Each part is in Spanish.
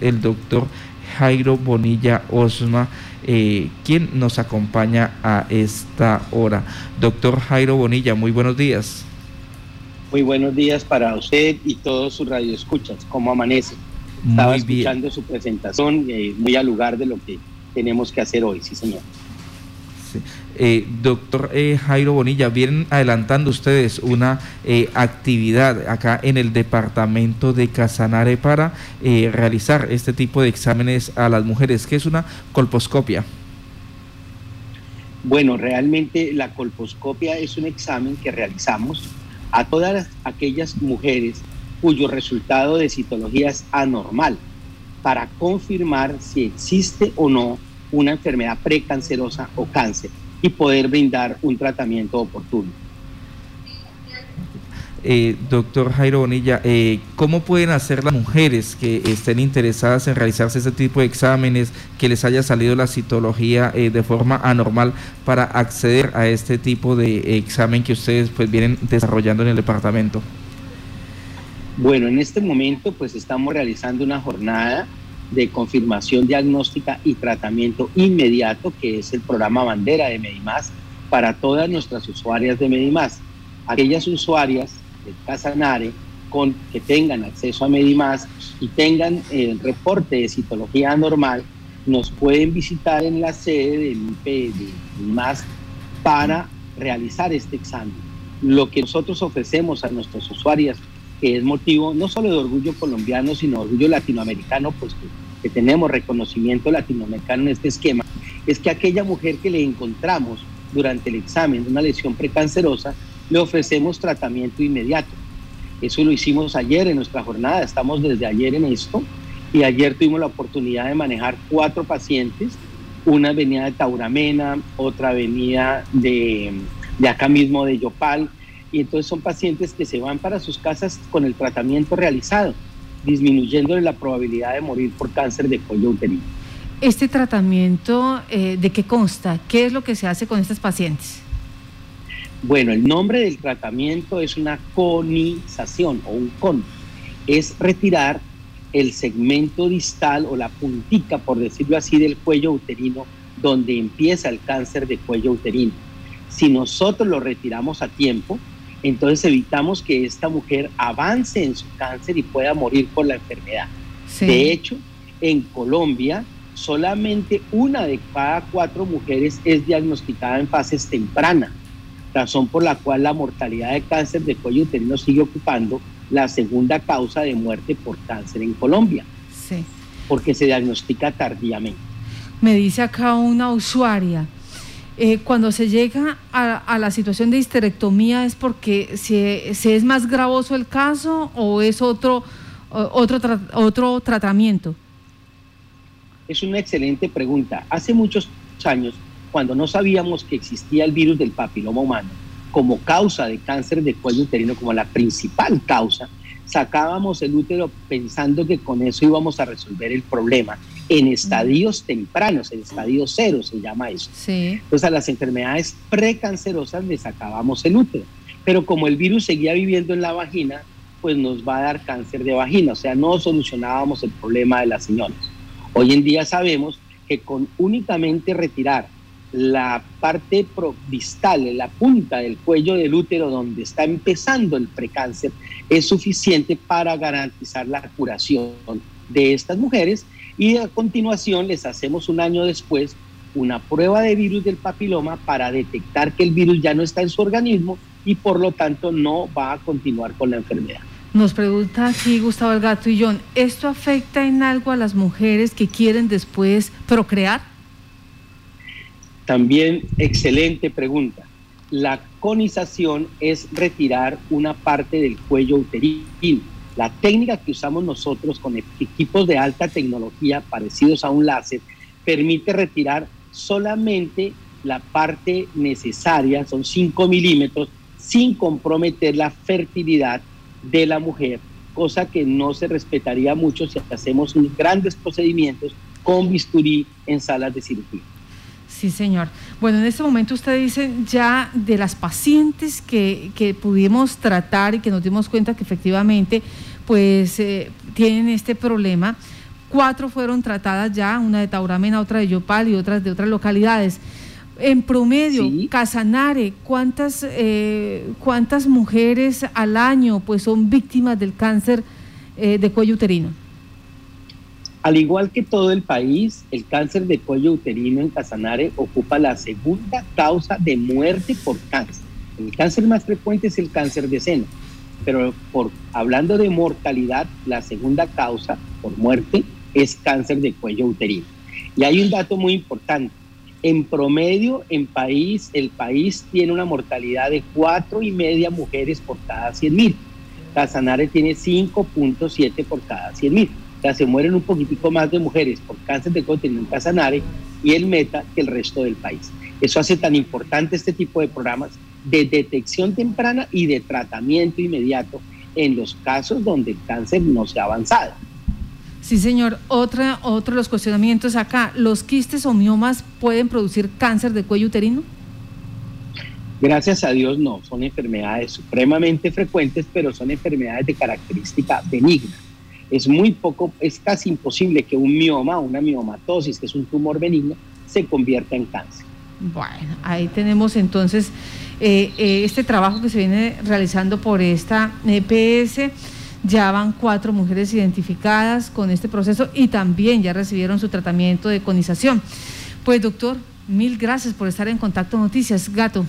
el doctor Jairo Bonilla Osma, eh, quien nos acompaña a esta hora. Doctor Jairo Bonilla, muy buenos días. Muy buenos días para usted y todos sus radioescuchas. ¿Cómo amanece? Estaba escuchando su presentación, eh, muy al lugar de lo que tenemos que hacer hoy, sí señor. Eh, doctor eh, Jairo Bonilla, vienen adelantando ustedes una eh, actividad acá en el departamento de Casanare para realizar este tipo de exámenes a las mujeres, que es una colposcopia. Bueno, realmente la colposcopia es un examen que realizamos a todas aquellas mujeres cuyo resultado de citología es anormal para confirmar si existe o no una enfermedad precancerosa o cáncer y poder brindar un tratamiento oportuno. Eh, doctor Jairo Bonilla, eh, ¿cómo pueden hacer las mujeres que estén interesadas en realizarse este tipo de exámenes, que les haya salido la citología eh, de forma anormal para acceder a este tipo de examen que ustedes pues vienen desarrollando en el departamento? Bueno, en este momento pues estamos realizando una jornada de confirmación diagnóstica y tratamiento inmediato, que es el programa bandera de Medimás para todas nuestras usuarias de Medimás. Aquellas usuarias de Casanare con, que tengan acceso a Medimás y tengan el reporte de citología anormal, nos pueden visitar en la sede del de Medimás para realizar este examen. Lo que nosotros ofrecemos a nuestras usuarias que es motivo no solo de orgullo colombiano, sino orgullo latinoamericano, pues que, tenemos reconocimiento latinoamericano en este esquema, es que aquella mujer que le encontramos durante el examen de una lesión precancerosa, le ofrecemos tratamiento inmediato. Eso lo hicimos ayer en nuestra jornada, estamos desde ayer en esto, y ayer tuvimos la oportunidad de manejar cuatro pacientes, una venía de Tauramena, otra venía de, de acá mismo de Yopal, y entonces son pacientes que se van para sus casas con el tratamiento realizado, disminuyendo la probabilidad de morir por cáncer de cuello uterino. ¿Este tratamiento eh, de qué consta? ¿Qué es lo que se hace con estos pacientes? Bueno, el nombre del tratamiento es una conización o un con. Es retirar el segmento distal o la puntica, por decirlo así, del cuello uterino, donde empieza el cáncer de cuello uterino. Si nosotros lo retiramos a tiempo, entonces evitamos que esta mujer avance en su cáncer y pueda morir por la enfermedad. De hecho, en Colombia, solamente una de cada cuatro mujeres es diagnosticada en fases tempranas, razón por la cual la mortalidad de cáncer de cuello uterino sigue ocupando la segunda causa de muerte por cáncer en Colombia, sí. porque se diagnostica tardíamente. Me dice acá una usuaria, eh, cuando se llega a, la situación de histerectomía es porque se, es más gravoso el caso o es otro, otro, otro tratamiento? Es una excelente pregunta. Hace muchos años, cuando no sabíamos que existía el virus del papiloma humano como causa de cáncer de cuello uterino, como la principal causa, sacábamos el útero pensando que con eso íbamos a resolver el problema en estadios tempranos, en estadio cero se llama eso. Entonces a las enfermedades precancerosas le sacábamos el útero, pero como el virus seguía viviendo en la vagina, pues nos va a dar cáncer de vagina, o sea, no solucionábamos el problema de las señoras. Hoy en día sabemos que con únicamente retirar la parte distal, la punta del cuello del útero donde está empezando el precáncer, es suficiente para garantizar la curación de estas mujeres y a continuación les hacemos un año después una prueba de virus del papiloma para detectar que el virus ya no está en su organismo y por lo tanto no va a continuar con la enfermedad. Nos pregunta aquí Gustavo El Gato y John, ¿esto afecta en algo a las mujeres que quieren después procrear? También excelente pregunta. La conización es retirar una parte del cuello uterino la técnica que usamos nosotros con equipos de alta tecnología parecidos a un láser permite retirar solamente la parte necesaria, son 5 milímetros, sin comprometer la fertilidad de la mujer, cosa que no se respetaría mucho si hacemos grandes procedimientos con bisturí en salas de cirugía. Sí, señor. Bueno, en este momento usted dice ya de las pacientes que, que pudimos tratar y que nos dimos cuenta que efectivamente pues eh, tienen este problema, cuatro fueron tratadas ya, una de Tauramena, otra de Yopal y otras de otras localidades. En promedio, Casanare, ¿cuántas, eh, ¿cuántas mujeres al año pues, son víctimas del cáncer eh, de cuello uterino? Al igual que todo el país, el cáncer de cuello uterino en Casanare ocupa la segunda causa de muerte por cáncer. El cáncer más frecuente es el cáncer de seno, pero por, hablando de mortalidad, la segunda causa por muerte es cáncer de cuello uterino. Y hay un dato muy importante en promedio, en país, el país tiene una mortalidad de cuatro y media mujeres por cada 100 mil. Casanare tiene 5.7 por cada 100 se mueren un poquitico más de mujeres por cáncer de contenido en Casanare y el Meta que el resto del país. Eso hace tan importante este tipo de programas de detección temprana y de tratamiento inmediato en los casos donde el cáncer no se ha avanzado. Sí, señor. Otra, otro de los cuestionamientos acá, ¿los quistes o miomas pueden producir cáncer de cuello uterino? Gracias a Dios no, son enfermedades supremamente frecuentes, pero son enfermedades de característica benigna. Es muy poco, es casi imposible que un mioma, una miomatosis, que es un tumor benigno, se convierta en cáncer. Bueno, ahí tenemos entonces eh, eh, este trabajo que se viene realizando por esta EPS ya van cuatro mujeres identificadas con este proceso y también ya recibieron su tratamiento de conización. Pues doctor, mil gracias por estar en Contacto Noticias. Gato.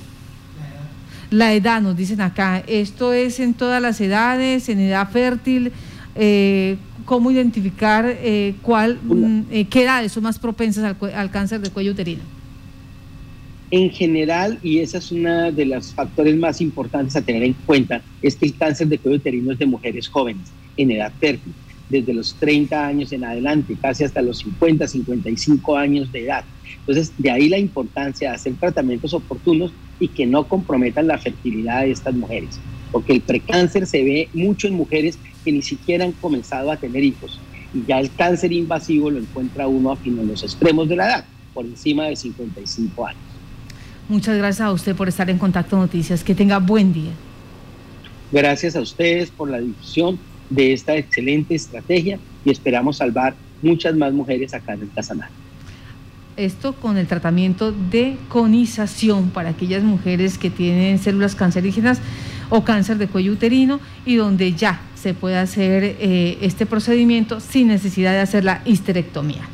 La edad, nos dicen acá, esto es en todas las edades, en edad fértil, eh, cómo identificar eh, cuál, mm, eh, qué edades son más propensas al, al cáncer de cuello uterino en general, y ese es uno de los factores más importantes a tener en cuenta, es que el cáncer de cuello uterino es de mujeres jóvenes, en edad fértil, desde los 30 años en adelante, casi hasta los 50, 55 años de edad. Entonces, de ahí la importancia de hacer tratamientos oportunos y que no comprometan la fertilidad de estas mujeres, porque el precáncer se ve mucho en mujeres que ni siquiera han comenzado a tener hijos, y ya el cáncer invasivo lo encuentra uno en los extremos de la edad, por encima de 55 años. Muchas gracias a usted por estar en Contacto Noticias. Que tenga buen día. Gracias a ustedes por la difusión de esta excelente estrategia y esperamos salvar muchas más mujeres acá en el Casanare. Esto con el tratamiento de conización para aquellas mujeres que tienen células cancerígenas o cáncer de cuello uterino y donde ya se puede hacer eh, este procedimiento sin necesidad de hacer la histerectomía.